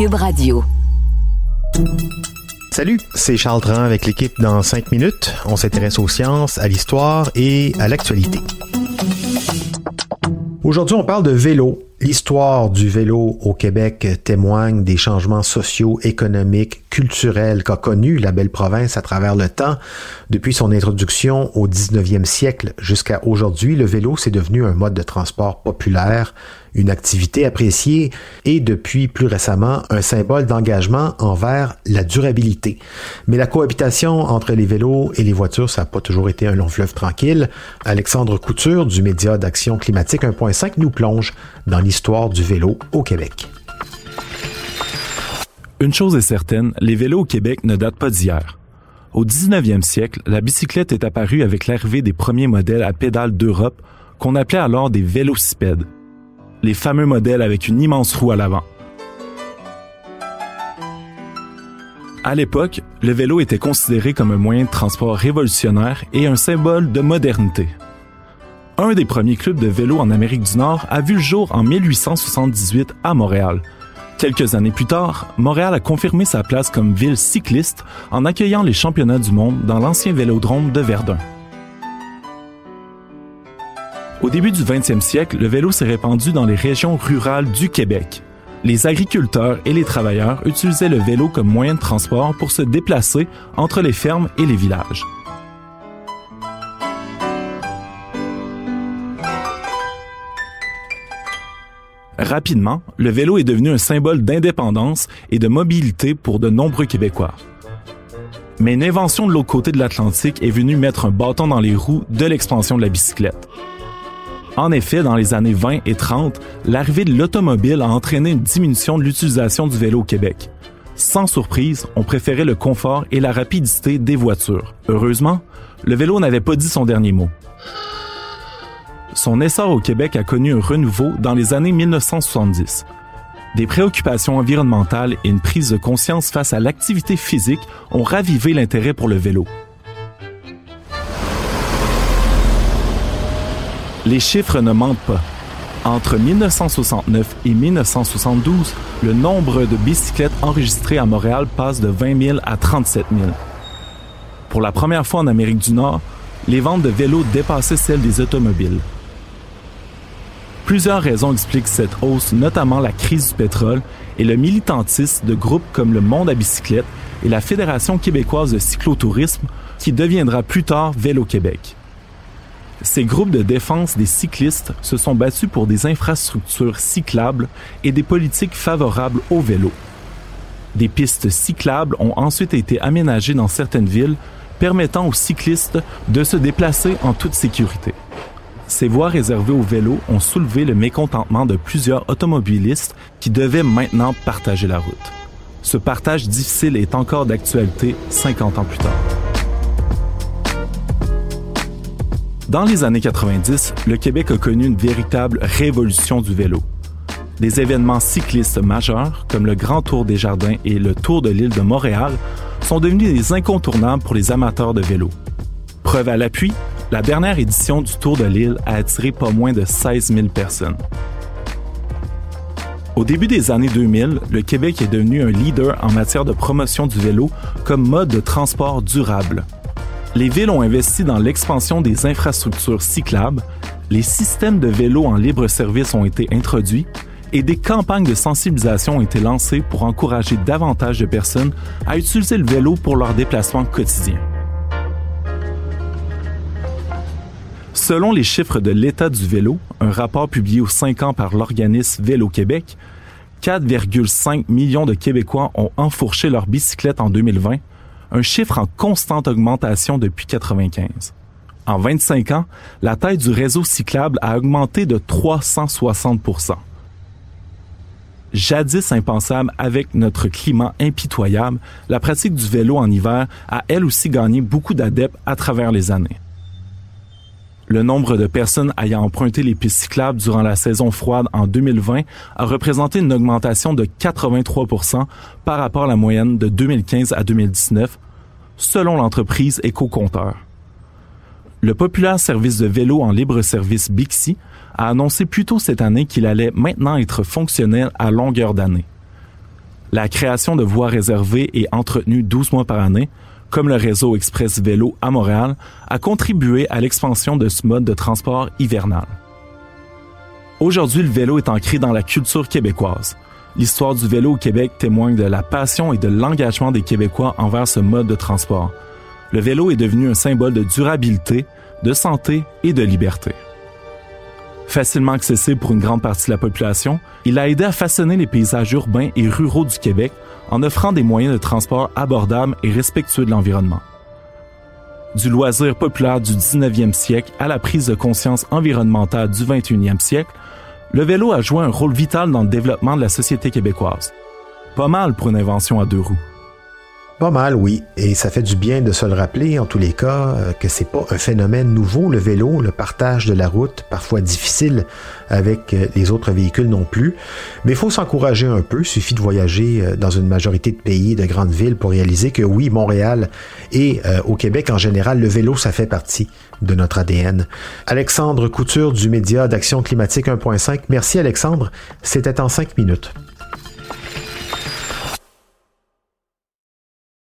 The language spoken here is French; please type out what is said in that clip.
Cube Radio. Salut, c'est Charles Dran avec l'équipe dans 5 minutes. On s'intéresse aux sciences, à l'histoire et à l'actualité. Aujourd'hui, on parle de vélo. L'histoire du vélo au Québec témoigne des changements sociaux, économiques, culturels qu'a connu la belle province à travers le temps. Depuis son introduction au 19e siècle jusqu'à aujourd'hui, le vélo c'est devenu un mode de transport populaire, une activité appréciée et depuis plus récemment un symbole d'engagement envers la durabilité. Mais la cohabitation entre les vélos et les voitures, ça n'a pas toujours été un long fleuve tranquille. Alexandre Couture du média d'Action climatique 1.5 nous plonge dans l'histoire du vélo au Québec. Une chose est certaine, les vélos au Québec ne datent pas d'hier. Au 19e siècle, la bicyclette est apparue avec l'arrivée des premiers modèles à pédales d'Europe qu'on appelait alors des vélocipèdes. Les fameux modèles avec une immense roue à l'avant. À l'époque, le vélo était considéré comme un moyen de transport révolutionnaire et un symbole de modernité. Un des premiers clubs de vélo en Amérique du Nord a vu le jour en 1878 à Montréal. Quelques années plus tard, Montréal a confirmé sa place comme ville cycliste en accueillant les championnats du monde dans l'ancien vélodrome de Verdun. Au début du 20e siècle, le vélo s'est répandu dans les régions rurales du Québec. Les agriculteurs et les travailleurs utilisaient le vélo comme moyen de transport pour se déplacer entre les fermes et les villages. Rapidement, le vélo est devenu un symbole d'indépendance et de mobilité pour de nombreux Québécois. Mais une invention de l'autre côté de l'Atlantique est venue mettre un bâton dans les roues de l'expansion de la bicyclette. En effet, dans les années 20 et 30, l'arrivée de l'automobile a entraîné une diminution de l'utilisation du vélo au Québec. Sans surprise, on préférait le confort et la rapidité des voitures. Heureusement, le vélo n'avait pas dit son dernier mot. Son essor au Québec a connu un renouveau dans les années 1970. Des préoccupations environnementales et une prise de conscience face à l'activité physique ont ravivé l'intérêt pour le vélo. Les chiffres ne mentent pas. Entre 1969 et 1972, le nombre de bicyclettes enregistrées à Montréal passe de 20 000 à 37 000. Pour la première fois en Amérique du Nord, les ventes de vélos dépassaient celles des automobiles. Plusieurs raisons expliquent cette hausse, notamment la crise du pétrole et le militantisme de groupes comme le Monde à bicyclette et la Fédération québécoise de cyclotourisme, qui deviendra plus tard Vélo Québec. Ces groupes de défense des cyclistes se sont battus pour des infrastructures cyclables et des politiques favorables au vélo. Des pistes cyclables ont ensuite été aménagées dans certaines villes, permettant aux cyclistes de se déplacer en toute sécurité. Ces voies réservées aux vélos ont soulevé le mécontentement de plusieurs automobilistes qui devaient maintenant partager la route. Ce partage difficile est encore d'actualité 50 ans plus tard. Dans les années 90, le Québec a connu une véritable révolution du vélo. Des événements cyclistes majeurs, comme le Grand Tour des Jardins et le Tour de l'île de Montréal, sont devenus des incontournables pour les amateurs de vélo. Preuve à l'appui, la dernière édition du Tour de l'île a attiré pas moins de 16 000 personnes. Au début des années 2000, le Québec est devenu un leader en matière de promotion du vélo comme mode de transport durable. Les villes ont investi dans l'expansion des infrastructures cyclables, les systèmes de vélos en libre service ont été introduits et des campagnes de sensibilisation ont été lancées pour encourager davantage de personnes à utiliser le vélo pour leurs déplacements quotidiens. Selon les chiffres de l'état du vélo, un rapport publié aux 5 ans par l'organisme Vélo Québec, 4,5 millions de Québécois ont enfourché leur bicyclette en 2020, un chiffre en constante augmentation depuis 1995. En 25 ans, la taille du réseau cyclable a augmenté de 360% Jadis impensable avec notre climat impitoyable, la pratique du vélo en hiver a elle aussi gagné beaucoup d'adeptes à travers les années. Le nombre de personnes ayant emprunté les pistes cyclables durant la saison froide en 2020 a représenté une augmentation de 83% par rapport à la moyenne de 2015 à 2019, selon l'entreprise EcoCompteur. Le populaire service de vélo en libre service Bixi a annoncé plus tôt cette année qu'il allait maintenant être fonctionnel à longueur d'année. la création de voies réservées et entretenues 12 mois par année, comme le réseau Express Vélo à Montréal, a contribué à l'expansion de ce mode de transport hivernal. Aujourd'hui, le vélo est ancré dans la culture québécoise. L'histoire du vélo au Québec témoigne de la passion et de l'engagement des Québécois envers ce mode de transport. Le vélo est devenu un symbole de durabilité, de santé et de liberté. Facilement accessible pour une grande partie de la population, il a aidé à façonner les paysages urbains et ruraux du Québec en offrant des moyens de transport abordables et respectueux de l'environnement. Du loisir populaire du 19e siècle à la prise de conscience environnementale du 21e siècle, le vélo a joué un rôle vital dans le développement de la société québécoise. Pas mal pour une invention à deux roues. Pas mal, oui. Et ça fait du bien de se le rappeler, en tous les cas, euh, que c'est pas un phénomène nouveau, le vélo, le partage de la route, parfois difficile avec euh, les autres véhicules non plus. Mais il faut s'encourager un peu. Suffit de voyager euh, dans une majorité de pays, de grandes villes pour réaliser que oui, Montréal et au Québec en général, le vélo, ça fait partie de notre ADN. Alexandre Couture du média d'Action climatique 1.5. Merci Alexandre. C'était en cinq minutes.